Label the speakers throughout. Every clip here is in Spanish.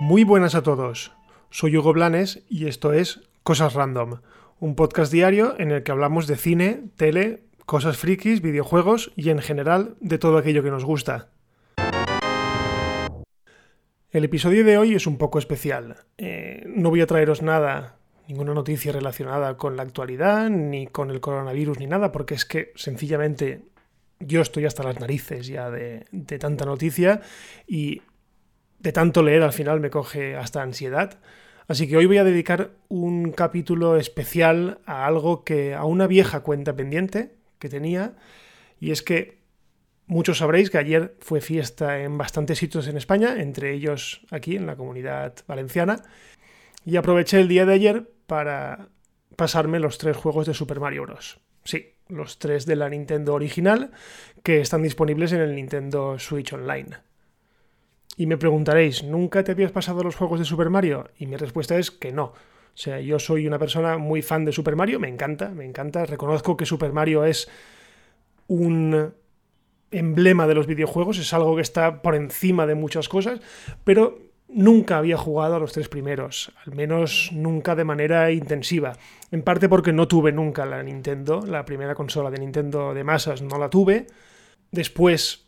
Speaker 1: Muy buenas a todos. Soy Hugo Blanes y esto es Cosas Random, un podcast diario en el que hablamos de cine, tele, cosas frikis, videojuegos y en general de todo aquello que nos gusta. El episodio de hoy es un poco especial. Eh, no voy a traeros nada, ninguna noticia relacionada con la actualidad, ni con el coronavirus, ni nada, porque es que sencillamente yo estoy hasta las narices ya de, tanta noticia y de tanto leer al final me coge hasta ansiedad. Así que hoy voy a dedicar un capítulo especial a algo que a una vieja cuenta pendiente que tenía y es que muchos sabréis que ayer fue fiesta en bastantes sitios en España, entre ellos aquí en la comunidad valenciana, y aproveché el día de ayer para pasarme los tres juegos de Super Mario Bros. Sí, los tres de la Nintendo original que están disponibles en el Nintendo Switch Online. Y me preguntaréis, ¿nunca te habías pasado los juegos de Super Mario? Y mi respuesta es que no. O sea, yo soy una persona muy fan de Super Mario, me encanta, me encanta. Reconozco que Super Mario es un emblema de los videojuegos, es algo que está por encima de muchas cosas, pero nunca había jugado a los tres primeros, al menos nunca de manera intensiva. En parte porque no tuve nunca la Nintendo, la primera consola de Nintendo de masas no la tuve. Después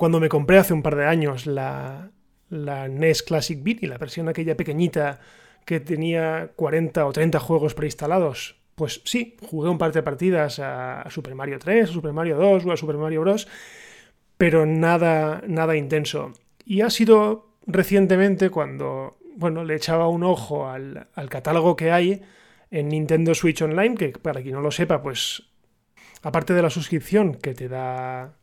Speaker 1: cuando me compré hace un par de años la, NES Classic y la versión aquella pequeñita que tenía 40 o 30 juegos preinstalados, pues sí, jugué un par de partidas a, Super Mario 3, a Super Mario 2 o a Super Mario Bros., pero nada, nada intenso. Y ha sido recientemente cuando, bueno, le echaba un ojo al, al catálogo que hay en Nintendo Switch Online, que para quien no lo sepa, pues aparte de la suscripción que te da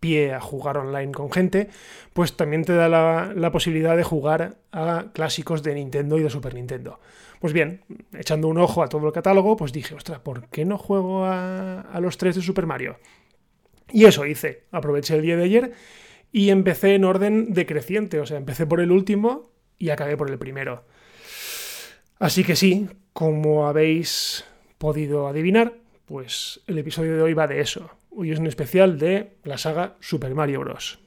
Speaker 1: pie a jugar online con gente, pues también te da la, posibilidad de jugar a clásicos de Nintendo y de Super Nintendo. Pues bien, echando un ojo a todo el catálogo, pues dije, ostras, ¿por qué no juego a, a los tres de Super Mario? Y eso hice, aproveché el día de ayer y empecé en orden decreciente, o sea, empecé por el último y acabé por el primero. Así que sí, como habéis podido adivinar, pues el episodio de hoy va de eso. Hoy es un especial de la saga Super Mario Bros.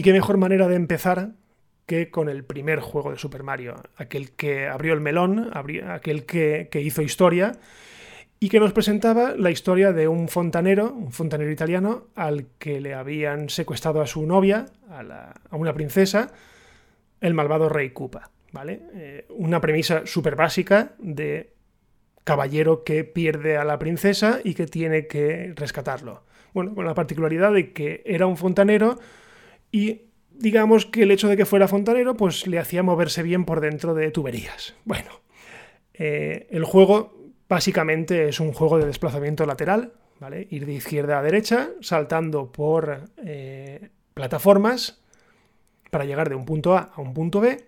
Speaker 1: Y qué mejor manera de empezar que con el primer juego de Super Mario, aquel que abrió el melón, aquel que, hizo historia y que nos presentaba la historia de un fontanero, un fontanero italiano, al que le habían secuestrado a su novia, a, una princesa, el malvado rey Koopa. ¿vale? Eh, una premisa súper básica de caballero que pierde a la princesa y que tiene que rescatarlo. Bueno, con la particularidad de que era un fontanero y digamos que el hecho de que fuera fontanero, pues le hacía moverse bien por dentro de tuberías. Bueno, eh, el juego básicamente es un juego de desplazamiento lateral, ¿vale? Ir de izquierda a derecha, saltando por eh, plataformas para llegar de un punto A a un punto B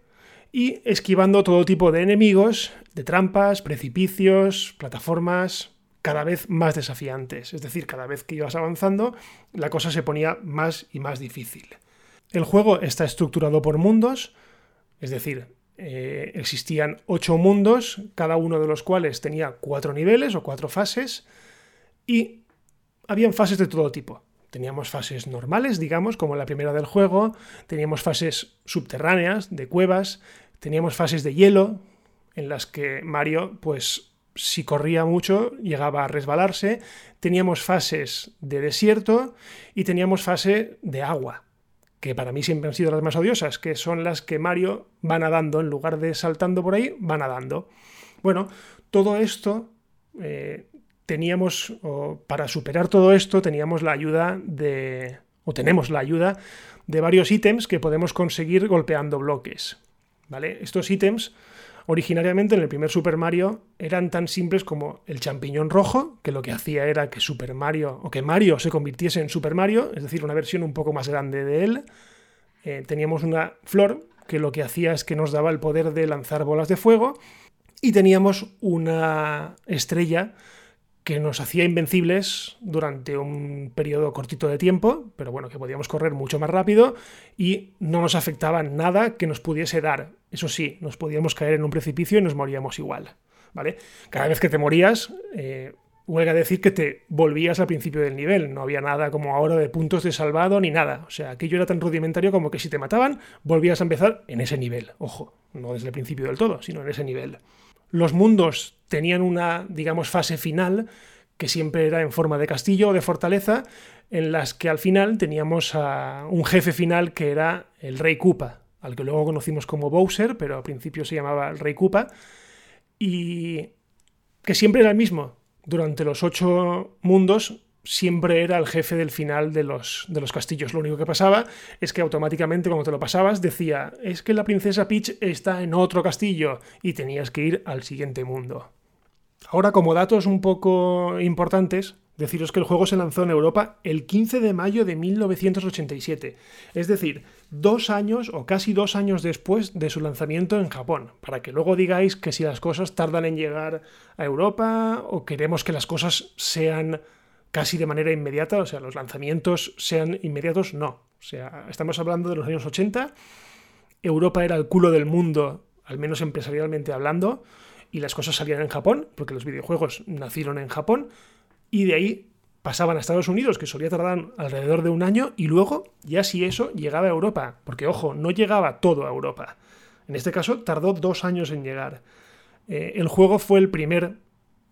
Speaker 1: y esquivando todo tipo de enemigos, de trampas, precipicios, plataformas cada vez más desafiantes. Es decir, cada vez que ibas avanzando, la cosa se ponía más y más difícil. El juego está estructurado por mundos, es decir, eh, existían ocho mundos, cada uno de los cuales tenía cuatro niveles o cuatro fases, y habían fases de todo tipo. Teníamos fases normales, digamos, como la primera del juego, teníamos fases subterráneas, de cuevas, teníamos fases de hielo, en las que Mario, pues si corría mucho, llegaba a resbalarse, teníamos fases de desierto y teníamos fase de agua, que para mí siempre han sido las más odiosas, que son las que Mario va nadando, en lugar de saltando por ahí, va nadando. Bueno, todo esto eh, teníamos, para superar todo esto, teníamos la ayuda de, o tenemos la ayuda de varios ítems que podemos conseguir golpeando bloques. ¿Vale? Estos ítems Originariamente en el primer Super Mario eran tan simples como el champiñón rojo, que lo que hacía era que Super Mario, o que Mario se convirtiese en Super Mario, es decir, una versión un poco más grande de él. Eh, teníamos una flor que lo que hacía es que nos daba el poder de lanzar bolas de fuego, y teníamos una estrella que nos hacía invencibles durante un periodo cortito de tiempo, pero bueno, que podíamos correr mucho más rápido y no nos afectaba nada que nos pudiese dar. Eso sí, nos podíamos caer en un precipicio y nos moríamos igual. ¿Vale? Cada vez que te morías, eh, huelga decir que te volvías al principio del nivel. No había nada como ahora de puntos de salvado ni nada. O sea, aquello era tan rudimentario como que si te mataban, volvías a empezar en ese nivel. Ojo, no desde el principio del todo, sino en ese nivel. Los mundos tenían una, digamos, fase final que siempre era en forma de castillo o de fortaleza, en las que al final teníamos a un jefe final que era el Rey Koopa, al que luego conocimos como Bowser, pero al principio se llamaba el Rey Koopa, y que siempre era el mismo. Durante los ocho mundos siempre era el jefe del final de los, de los castillos. Lo único que pasaba es que automáticamente cuando te lo pasabas decía, es que la princesa Peach está en otro castillo y tenías que ir al siguiente mundo. Ahora, como datos un poco importantes, deciros que el juego se lanzó en Europa el 15 de mayo de 1987, es decir, dos años o casi dos años después de su lanzamiento en Japón, para que luego digáis que si las cosas tardan en llegar a Europa o queremos que las cosas sean casi de manera inmediata, o sea, los lanzamientos sean inmediatos, no. O sea, estamos hablando de los años 80, Europa era el culo del mundo, al menos empresarialmente hablando, y las cosas salían en Japón, porque los videojuegos nacieron en Japón, y de ahí pasaban a Estados Unidos, que solía tardar alrededor de un año, y luego, ya si eso, llegaba a Europa, porque ojo, no llegaba todo a Europa. En este caso, tardó dos años en llegar. Eh, el juego fue el primer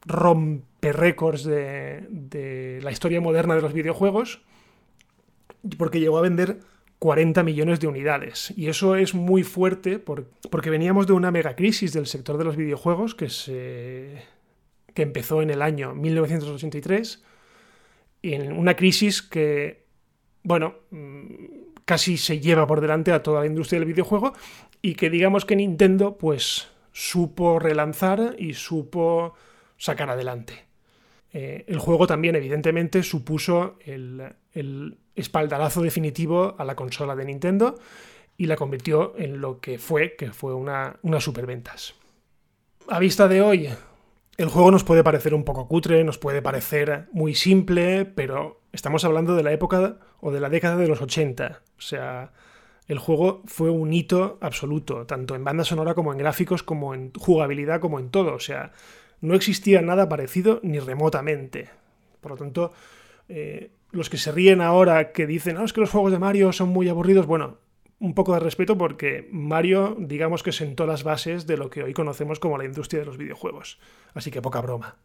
Speaker 1: romper récords de, la historia moderna de los videojuegos, porque llegó a vender 40 millones de unidades. Y eso es muy fuerte porque veníamos de una megacrisis del sector de los videojuegos que, se, que empezó en el año 1983, en una crisis que, bueno, mm, casi se lleva por delante a toda la industria del videojuego y que digamos que Nintendo pues supo relanzar y supo sacar adelante. Eh, el juego también, evidentemente, supuso el, espaldarazo definitivo a la consola de Nintendo y la convirtió en lo que fue, que fue una, una superventas. A vista de hoy, el juego nos puede parecer un poco cutre, nos puede parecer muy simple, pero estamos hablando de la época o de la década de los 80. O sea, el juego fue un hito absoluto, tanto en banda sonora como en gráficos, como en jugabilidad, como en todo. O sea, no existía nada parecido ni remotamente. Por lo tanto, eh, los que se ríen ahora que dicen, no, es que los juegos de Mario son muy aburridos, bueno, un poco de respeto porque Mario, digamos que sentó las bases de lo que hoy conocemos como la industria de los videojuegos. Así que poca broma.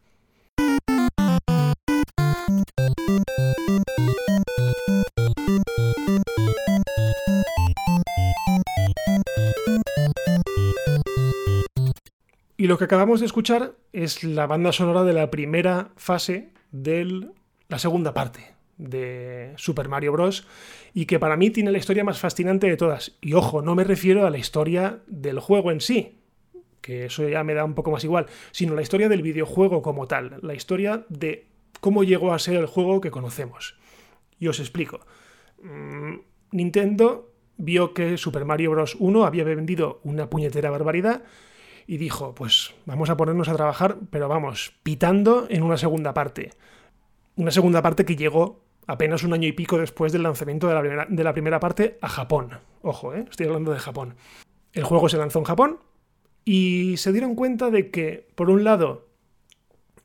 Speaker 1: Y lo que acabamos de escuchar es la banda sonora de la primera fase de la segunda parte de Super Mario Bros. y que para mí tiene la historia más fascinante de todas. Y ojo, no me refiero a la historia del juego en sí, que eso ya me da un poco más igual, sino la historia del videojuego como tal, la historia de cómo llegó a ser el juego que conocemos. Y os explico. Mm, Nintendo vio que Super Mario Bros. 1 había vendido una puñetera barbaridad y dijo, pues vamos a ponernos a trabajar, pero vamos, pitando en una segunda parte. Una segunda parte que llegó apenas un año y pico después del lanzamiento de la primera, de la primera parte a Japón. Ojo, ¿eh? estoy hablando de Japón. El juego se lanzó en Japón y se dieron cuenta de que, por un lado,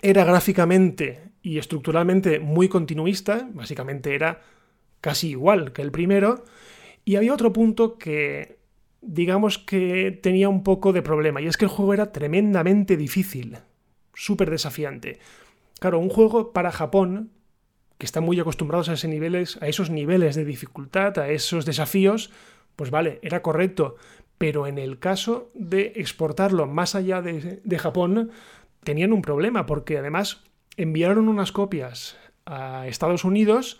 Speaker 1: era gráficamente y estructuralmente muy continuista, básicamente era casi igual que el primero, y había otro punto que digamos que tenía un poco de problema, y es que el juego era tremendamente difícil, súper desafiante. Claro, un juego para Japón, que está muy acostumbrados a, ese niveles, a esos niveles de dificultad, a esos desafíos, pues vale, era correcto, pero en el caso de exportarlo más allá de, de Japón, tenían un problema, porque además enviaron unas copias a Estados Unidos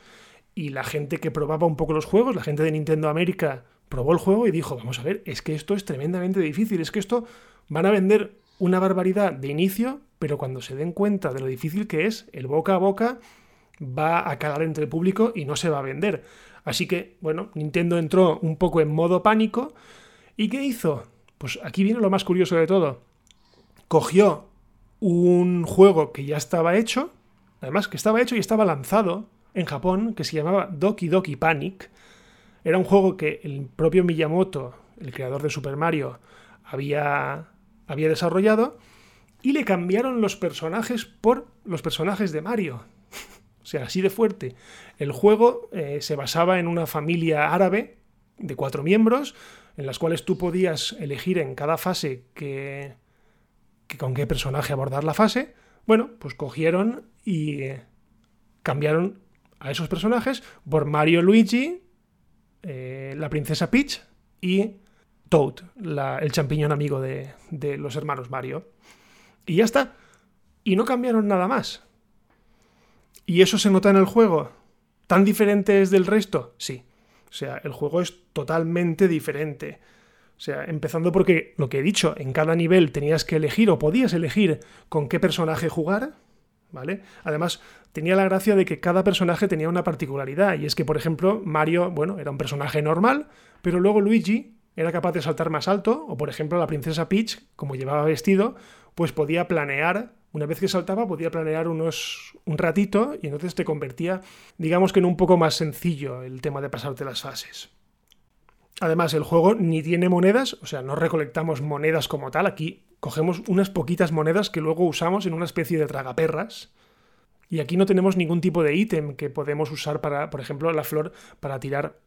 Speaker 1: y la gente que probaba un poco los juegos, la gente de Nintendo América, probó el juego y dijo, vamos a ver, es que esto es tremendamente difícil, es que esto van a vender una barbaridad de inicio, pero cuando se den cuenta de lo difícil que es, el boca a boca va a calar entre el público y no se va a vender. Así que, bueno, Nintendo entró un poco en modo pánico ¿Y qué hizo? Pues aquí viene lo más curioso de todo. Cogió un juego que ya estaba hecho, además que estaba hecho y estaba lanzado en Japón, que se llamaba Doki Doki Panic. Era un juego que el propio Miyamoto, el creador de Super Mario, había, había desarrollado y le cambiaron los personajes por los personajes de Mario. o sea, así de fuerte. El juego eh, se basaba en una familia árabe de cuatro miembros, en las cuales tú podías elegir en cada fase que, con qué personaje abordar la fase. Bueno, pues cogieron y eh, cambiaron a esos personajes por Mario Luigi, eh, la princesa Peach y Toad, el champiñón amigo de, de los hermanos Mario. Y ya está. Y no cambiaron nada más. ¿Y eso se nota en el juego? ¿Tan diferente es del resto? Sí. O sea, el juego es totalmente diferente. O sea, empezando porque lo que he dicho, en cada nivel tenías que elegir o podías elegir con qué personaje jugar, ¿vale? Además, tenía la gracia de que cada personaje tenía una particularidad, y es que, por ejemplo, Mario, bueno, era un personaje normal, pero luego Luigi era capaz de saltar más alto, o por ejemplo la princesa Peach, como llevaba vestido, pues podía planear, una vez que saltaba, podía planear unos, un ratito y entonces te convertía, digamos que en un poco más sencillo el tema de pasarte las fases. Además, el juego ni tiene monedas, o sea, no recolectamos monedas como tal, aquí cogemos unas poquitas monedas que luego usamos en una especie de tragaperras. Y aquí no tenemos ningún tipo de ítem que podemos usar para, por ejemplo, la flor para tirar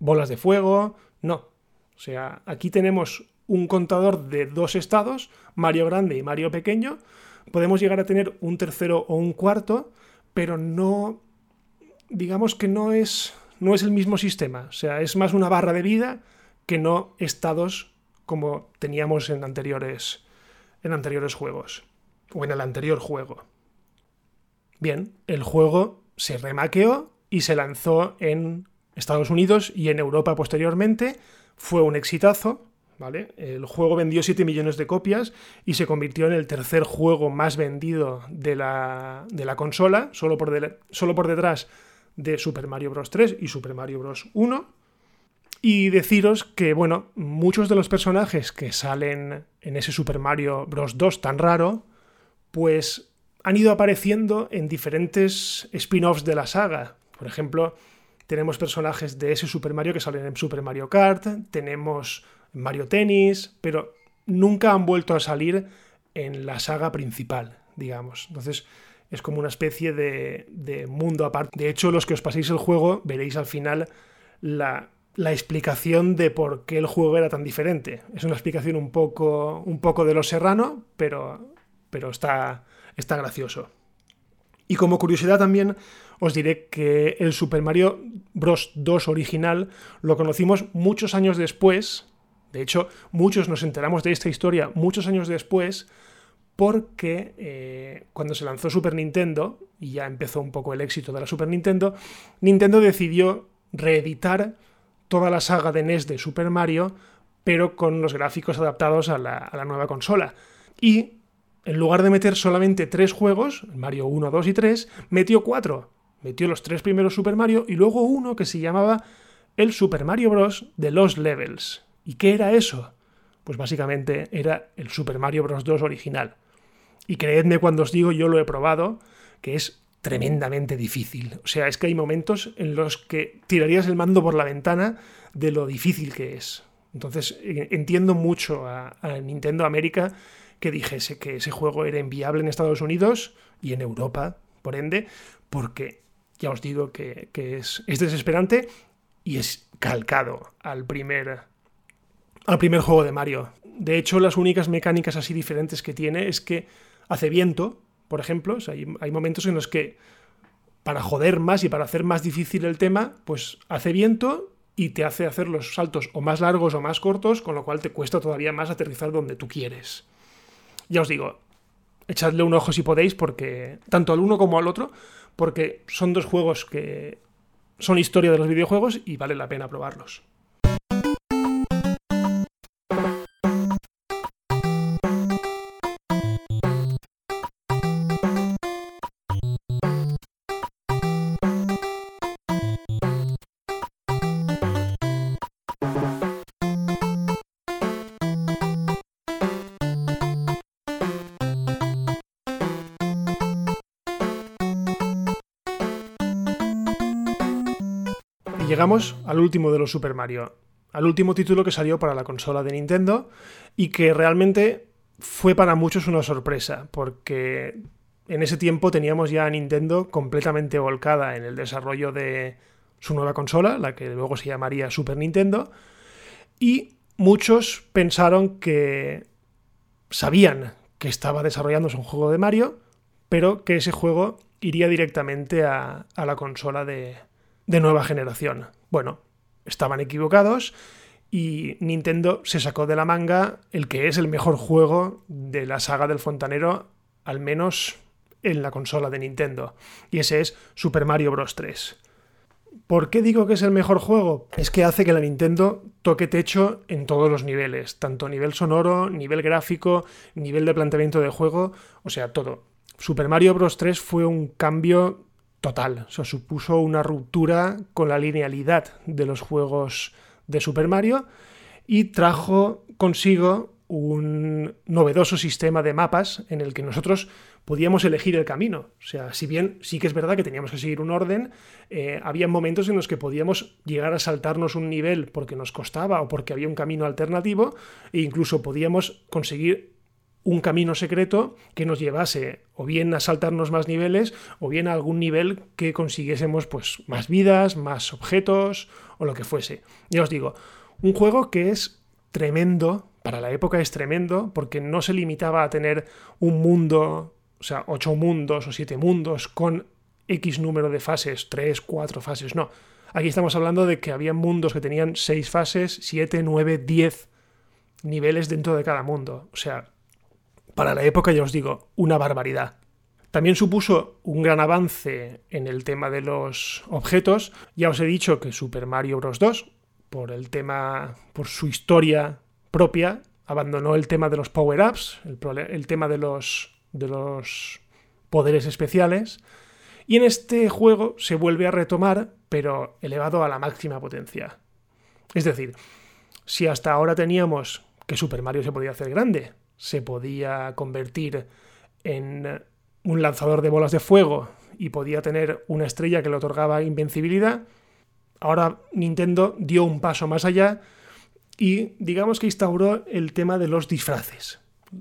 Speaker 1: bolas de fuego. No. O sea, aquí tenemos un contador de dos estados, Mario grande y Mario pequeño. Podemos llegar a tener un tercero o un cuarto, pero no, digamos que no es, no es el mismo sistema. O sea, es más una barra de vida que no estados como teníamos en anteriores, en anteriores juegos, o en el anterior juego. Bien, el juego se remaqueó y se lanzó en Estados Unidos y en Europa posteriormente. Fue un exitazo, el juego vendió 7 millones de copias y se convirtió en el tercer juego más vendido de la, consola, solo por, solo por detrás de Super Mario Bros. 3 y Super Mario Bros. 1. Y deciros que, bueno, muchos de los personajes que salen en ese Super Mario Bros. 2 tan raro, pues han ido apareciendo en diferentes spin-offs de la saga. Por ejemplo, tenemos personajes de ese Super Mario que salen en Super Mario Kart, tenemos Mario Tennis, pero nunca han vuelto a salir en la saga principal, digamos. Entonces es como una especie de, mundo aparte. De hecho, los que os paséis el juego veréis al final la, explicación de por qué el juego era tan diferente. Es una explicación un poco, un poco de lo serrano, pero, pero está, está gracioso. Y como curiosidad también os diré que el Super Mario Bros. 2 original lo conocimos muchos años después de hecho, muchos nos enteramos de esta historia muchos años después porque eh, cuando se lanzó Super Nintendo, y ya empezó un poco el éxito de la Super Nintendo, Nintendo decidió reeditar toda la saga de NES de Super Mario, pero con los gráficos adaptados a la, nueva consola. Y en lugar de meter solamente tres juegos, Mario 1, 2 y 3, metió cuatro. Metió los tres primeros Super Mario y luego uno que se llamaba el Super Mario Bros. de los Levels. ¿Y qué era eso? Pues básicamente era el Super Mario Bros. 2 original. Y creedme cuando os digo, yo lo he probado, que es tremendamente difícil. O sea, es que hay momentos en los que tirarías el mando por la ventana de lo difícil que es. Entonces, e, entiendo mucho a, Nintendo América que dijese que ese juego era inviable en Estados Unidos y en Europa, por ende, porque ya os digo que, es, es desesperante y es calcado al primer al primer juego de Mario. De hecho, las únicas mecánicas así diferentes que tiene es que hace viento, por ejemplo. hay, momentos en los que, para joder más y para hacer más difícil el tema, pues hace viento y te hace hacer los saltos o más largos o más cortos, con lo cual te cuesta todavía más aterrizar donde tú quieres. Ya os digo, echadle un ojo si podéis, porque tanto al uno como al otro, porque son dos juegos que son historia de los videojuegos y vale la pena probarlos. Llegamos al último de los Super Mario, al último título que salió para la consola de Nintendo y que realmente fue para muchos una sorpresa, porque en ese tiempo teníamos ya a Nintendo completamente volcada en el desarrollo de su nueva consola, la que luego se llamaría Super Nintendo, y muchos pensaron que sabían que estaba desarrollándose un juego de Mario, pero que ese juego iría directamente a, la consola de, de nueva generación. Bueno, estaban equivocados y Nintendo se sacó de la manga el que es el mejor juego de la saga del fontanero, al menos en la consola de Nintendo, y ese es Super Mario Bros. 3. ¿Por qué digo que es el mejor juego? Es que hace que la Nintendo toque techo en todos los niveles, tanto nivel sonoro, nivel gráfico, nivel de planteamiento de juego, o sea, todo. Super Mario Bros. 3 fue un cambio total, o sea, supuso una ruptura con la linealidad de los juegos de Super Mario y trajo consigo un novedoso sistema de mapas en el que nosotros podíamos elegir el camino. O sea, si bien sí que es verdad que teníamos que seguir un orden, eh, había momentos en los que podíamos llegar a saltarnos un nivel porque nos costaba o porque había un camino alternativo e incluso podíamos conseguir un camino secreto que nos llevase o bien a saltarnos más niveles o bien a algún nivel que consiguiésemos pues más vidas, más objetos o lo que fuese. Ya os digo, un juego que es tremendo, para la época es tremendo porque no se limitaba a tener un mundo, o sea, ocho mundos o siete mundos con X número de fases, tres, cuatro fases, no. Aquí estamos hablando de que había mundos que tenían seis fases, siete, nueve, diez niveles dentro de cada mundo. O sea, para la época, ya os digo, una barbaridad. También supuso un gran avance en el tema de los objetos. Ya os he dicho que Super Mario Bros. 2, por el tema, por su historia propia, abandonó el tema de los power-ups, el, tema de los, de los poderes especiales. Y en este juego se vuelve a retomar, pero elevado a la máxima potencia. Es decir, si hasta ahora teníamos que Super Mario se podía hacer grande, se podía convertir en un lanzador de bolas de fuego y podía tener una estrella que le otorgaba invencibilidad, ahora Nintendo dio un paso más allá y digamos que instauró el tema de los disfraces.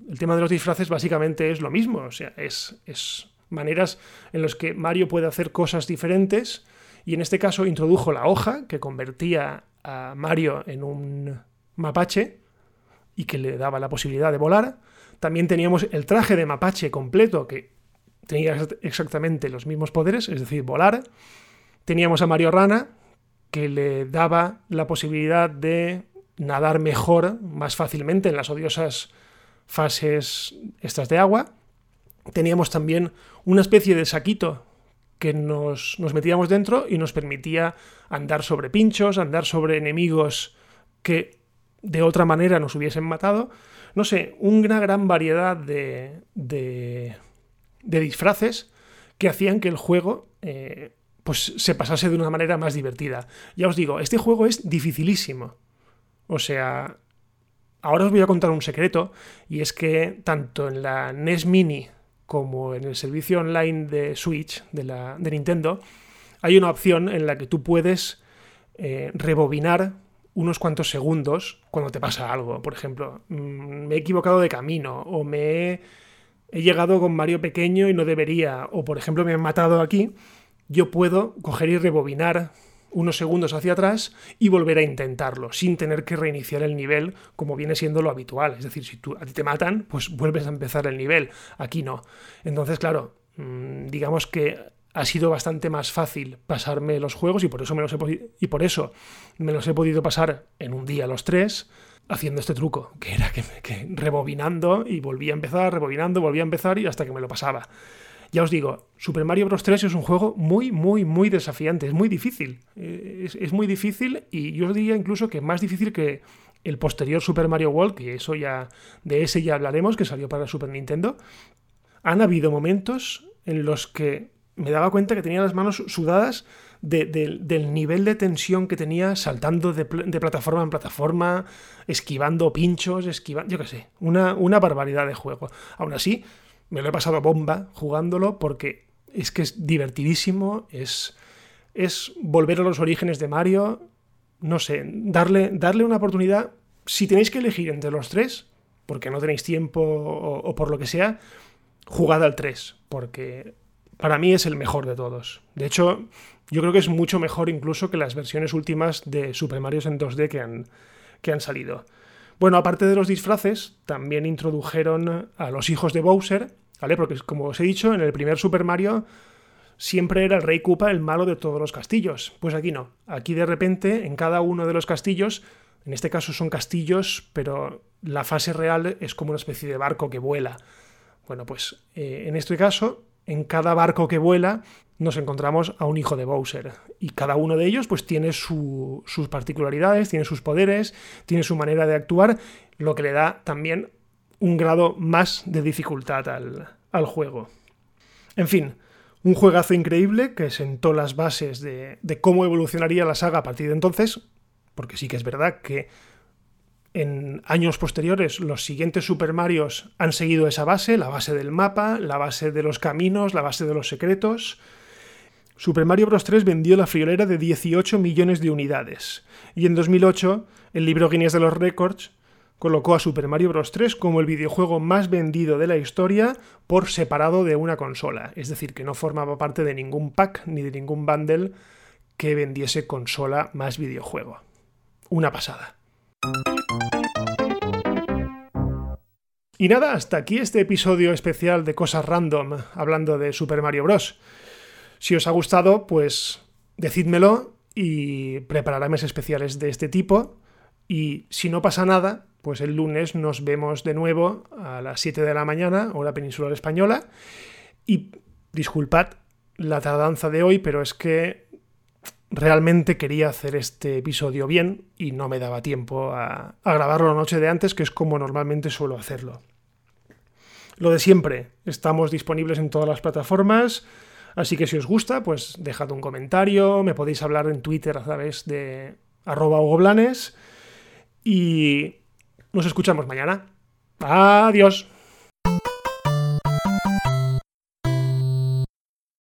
Speaker 1: El tema de los disfraces básicamente es lo mismo, o sea, es, es maneras en las que Mario puede hacer cosas diferentes y en este caso introdujo la hoja que convertía a Mario en un mapache y que le daba la posibilidad de volar. También teníamos el traje de mapache completo que tenía exactamente los mismos poderes, es decir, volar. Teníamos a Mario Rana que le daba la posibilidad de nadar mejor, más fácilmente en las odiosas fases estas de agua. Teníamos también una especie de saquito que nos, nos metíamos dentro y nos permitía andar sobre pinchos, andar sobre enemigos que de otra manera nos hubiesen matado. No sé, una gran variedad de, de, disfraces que hacían que el juego eh, pues se pasase de una manera más divertida. Ya os digo, este juego es dificilísimo. O sea, ahora os voy a contar un secreto, y es que tanto en la NES Mini como en el servicio online de Switch de, la, de Nintendo, hay una opción en la que tú puedes eh, rebobinar unos cuantos segundos cuando te pasa algo. Por ejemplo, mm, me he equivocado de camino o me he, llegado con Mario pequeño y no debería. O por ejemplo, me han matado aquí. Yo puedo coger y rebobinar unos segundos hacia atrás y volver a intentarlo, sin tener que reiniciar el nivel como viene siendo lo habitual. Es decir, si tú, a ti te matan, pues vuelves a empezar el nivel. Aquí no. Entonces, claro, mm, digamos que ha sido bastante más fácil pasarme los juegos y por eso me los he, y por eso me los he podido pasar en un día los tres haciendo este truco, que era que, rebobinando y volvía a empezar, rebobinando, volvía a empezar y hasta que me lo pasaba. Ya os digo, Super Mario Bros. 3 es un juego muy, muy, muy desafiante, es muy difícil. Eh, es, es, muy difícil y yo diría incluso que más difícil que el posterior Super Mario World, que eso ya, de ese ya hablaremos, que salió para Super Nintendo. Han habido momentos en los que me daba cuenta que tenía las manos sudadas del nivel de tensión que tenía saltando de, plataforma en plataforma, esquivando pinchos, esquivando, yo qué sé, una, una barbaridad de juego. Aún así, me lo he pasado bomba jugándolo porque es que es divertidísimo, es, es volver a los orígenes de Mario, no sé, darle, darle una oportunidad. Si tenéis que elegir entre los tres, porque no tenéis tiempo o, por lo que sea, jugad al 3, porque para mí es el mejor de todos. De hecho, yo creo que es mucho mejor incluso que las versiones últimas de Super Mario en 2D que han, que han salido. Bueno, aparte de los disfraces, también introdujeron a los hijos de Bowser, ¿vale? Porque como os he dicho, en el primer Super Mario siempre era el rey Koopa el malo de todos los castillos. Pues aquí no. Aquí de repente, en cada uno de los castillos, en este caso son castillos, pero la fase real es como una especie de barco que vuela. Bueno, pues eh, en este caso, en cada barco que vuela, nos encontramos a un hijo de Bowser. Y cada uno de ellos, pues, tiene sus particularidades, tiene sus poderes, tiene su manera de actuar, lo que le da también un grado más de dificultad al, al juego. En fin, un juegazo increíble que sentó las bases de, de cómo evolucionaría la saga a partir de entonces, porque sí que es verdad que en años posteriores los siguientes Super Marios han seguido esa base, la base del mapa, la base de los caminos, la base de los secretos. Super Mario Bros. 3 vendió la friolera de 18 millones de unidades. Y en 2008, el libro Guinness de los Records colocó a Super Mario Bros. 3 como el videojuego más vendido de la historia por separado de una consola. Es decir, que no formaba parte de ningún pack ni de ningún bundle que vendiese consola más videojuego. Una pasada. Y nada, hasta aquí este episodio especial de Cosas Random hablando de Super Mario Bros. Si os ha gustado, pues decídmelo y prepararé mes especiales de este tipo. Y si no pasa nada, pues el lunes nos vemos de nuevo a las 7 de la mañana, hora peninsular española. Y disculpad la tardanza de hoy, pero es que realmente quería hacer este episodio bien y no me daba tiempo a, grabarlo la noche de antes, que es como normalmente suelo hacerlo. Lo de siempre, estamos disponibles en todas las plataformas, así que si os gusta, pues dejad un comentario, me podéis hablar en Twitter a través de arroba y nos escuchamos mañana. Adiós.